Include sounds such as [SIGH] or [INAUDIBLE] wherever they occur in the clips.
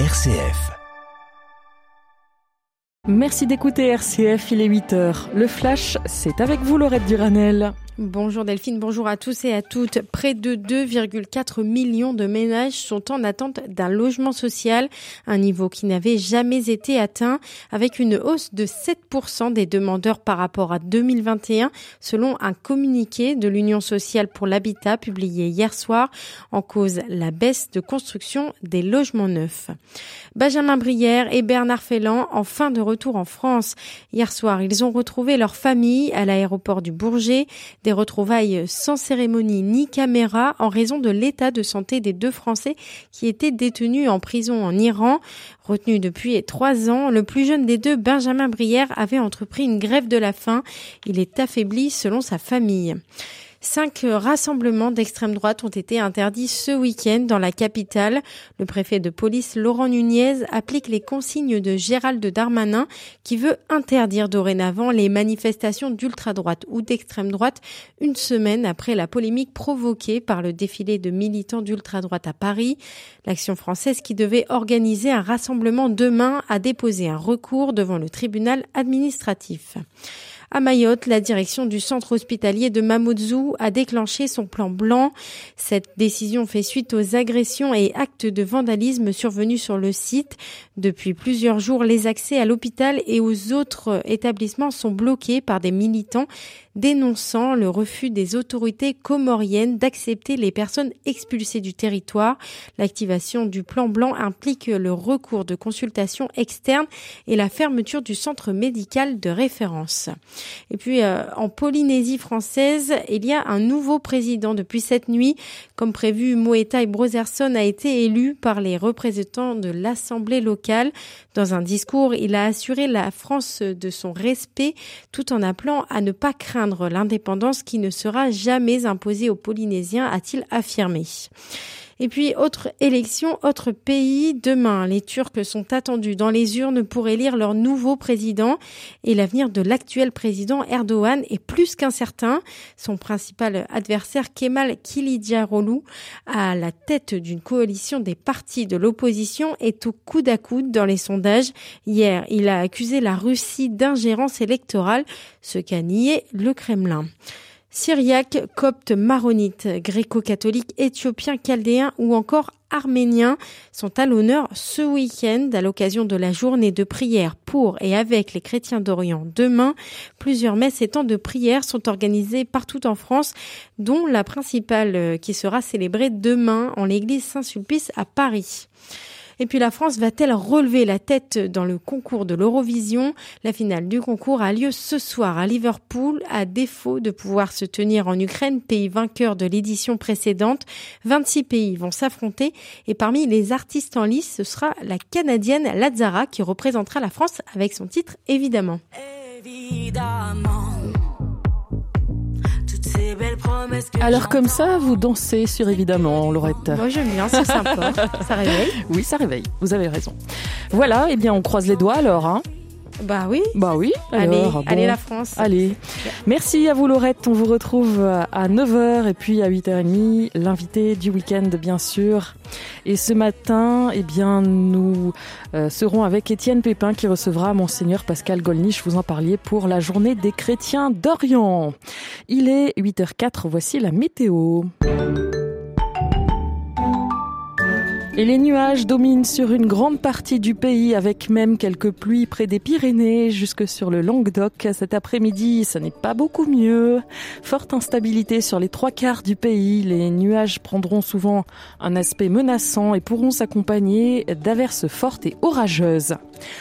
RCF. Merci d'écouter RCF, il est 8h. Le flash, c'est avec vous Laurette Duranel. Bonjour Delphine, bonjour à tous et à toutes. Près de 2,4 millions de ménages sont en attente d'un logement social, un niveau qui n'avait jamais été atteint, avec une hausse de 7% des demandeurs par rapport à 2021, selon un communiqué de l'Union sociale pour l'habitat publié hier soir, en cause la baisse de construction des logements neufs. Benjamin Brière et Bernard Felland en fin de retour en France. Hier soir, ils ont retrouvé leur famille à l'aéroport du Bourget. Des retrouvailles sans cérémonie ni caméra en raison de l'état de santé des deux Français qui étaient détenus en prison en Iran. Retenu depuis trois ans, le plus jeune des deux, Benjamin Brière, avait entrepris une grève de la faim. Il est affaibli selon sa famille. Cinq rassemblements d'extrême droite ont été interdits ce week-end dans la capitale. Le préfet de police Laurent Nunez applique les consignes de Gérald Darmanin qui veut interdire dorénavant les manifestations d'ultra-droite ou d'extrême droite une semaine après la polémique provoquée par le défilé de militants d'ultra-droite à Paris. L'action française qui devait organiser un rassemblement demain a déposé un recours devant le tribunal administratif. À Mayotte, la direction du centre hospitalier de Mamoudzou a déclenché son plan blanc. Cette décision fait suite aux agressions et actes de vandalisme survenus sur le site. Depuis plusieurs jours, les accès à l'hôpital et aux autres établissements sont bloqués par des militants dénonçant le refus des autorités comoriennes d'accepter les personnes expulsées du territoire. L'activation du plan blanc implique le recours de consultations externes et la fermeture du centre médical de référence. Et puis euh, en Polynésie française, il y a un nouveau président depuis cette nuit. Comme prévu, Moetai Brotherson a été élu par les représentants de l'Assemblée locale. Dans un discours, il a assuré la France de son respect tout en appelant à ne pas craindre l'indépendance qui ne sera jamais imposée aux Polynésiens, a-t-il affirmé. Et puis, autre élection, autre pays. Demain, les Turcs sont attendus dans les urnes pour élire leur nouveau président. Et l'avenir de l'actuel président Erdogan est plus qu'incertain. Son principal adversaire, Kemal Kılıçdaroğlu, à la tête d'une coalition des partis de l'opposition, est au coude à coude dans les sondages. Hier, il a accusé la Russie d'ingérence électorale, ce qu'a nié le Kremlin. Syriaques, coptes, maronites, gréco-catholiques, éthiopiens, chaldéens ou encore arméniens sont à l'honneur ce week-end à l'occasion de la journée de prière pour et avec les chrétiens d'Orient. Demain, plusieurs messes et temps de prière sont organisés partout en France, dont la principale euh, qui sera célébrée demain en l'église Saint-Sulpice à Paris. Et puis la France va-t-elle relever la tête dans le concours de l'Eurovision? La finale du concours a lieu ce soir à Liverpool, à défaut de pouvoir se tenir en Ukraine, pays vainqueur de l'édition précédente. 26 pays vont s'affronter et parmi les artistes en lice, ce sera la Canadienne Lazara qui représentera la France avec son titre évidemment. évidemment. Alors comme ça, vous dansez sur évidemment, Laurette. Moi j'aime bien, c'est sympa. [LAUGHS] ça réveille. Oui, ça réveille. Vous avez raison. Voilà, eh bien on croise les doigts alors. Hein. Bah oui. Bah oui. allez, allez la France. Allez. Merci à vous Laurette. On vous retrouve à 9h et puis à 8h30. L'invité du week-end bien sûr. Et ce matin, eh bien, nous euh, serons avec Étienne Pépin qui recevra Monseigneur Pascal Golnisch. Vous en parliez pour la journée des chrétiens d'Orient. Il est 8h04. Voici la météo. Et les nuages dominent sur une grande partie du pays avec même quelques pluies près des Pyrénées jusque sur le Languedoc. Cet après-midi, ce n'est pas beaucoup mieux. Forte instabilité sur les trois quarts du pays. Les nuages prendront souvent un aspect menaçant et pourront s'accompagner d'averses fortes et orageuses.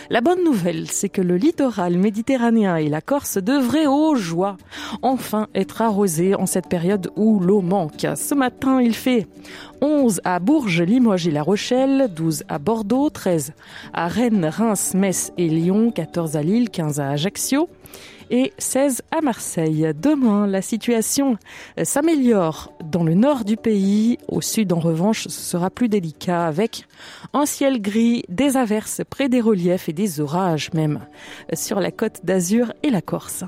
La bonne nouvelle, c'est que le littoral méditerranéen et la Corse devraient, aux joie, enfin être arrosés en cette période où l'eau manque. Ce matin, il fait 11 à Bourges, Limoges et Rochelle, 12 à Bordeaux, 13 à Rennes, Reims, Metz et Lyon, 14 à Lille, 15 à Ajaccio et 16 à Marseille. Demain, la situation s'améliore dans le nord du pays. Au sud, en revanche, ce sera plus délicat avec un ciel gris, des averses près des reliefs et des orages même sur la côte d'Azur et la Corse.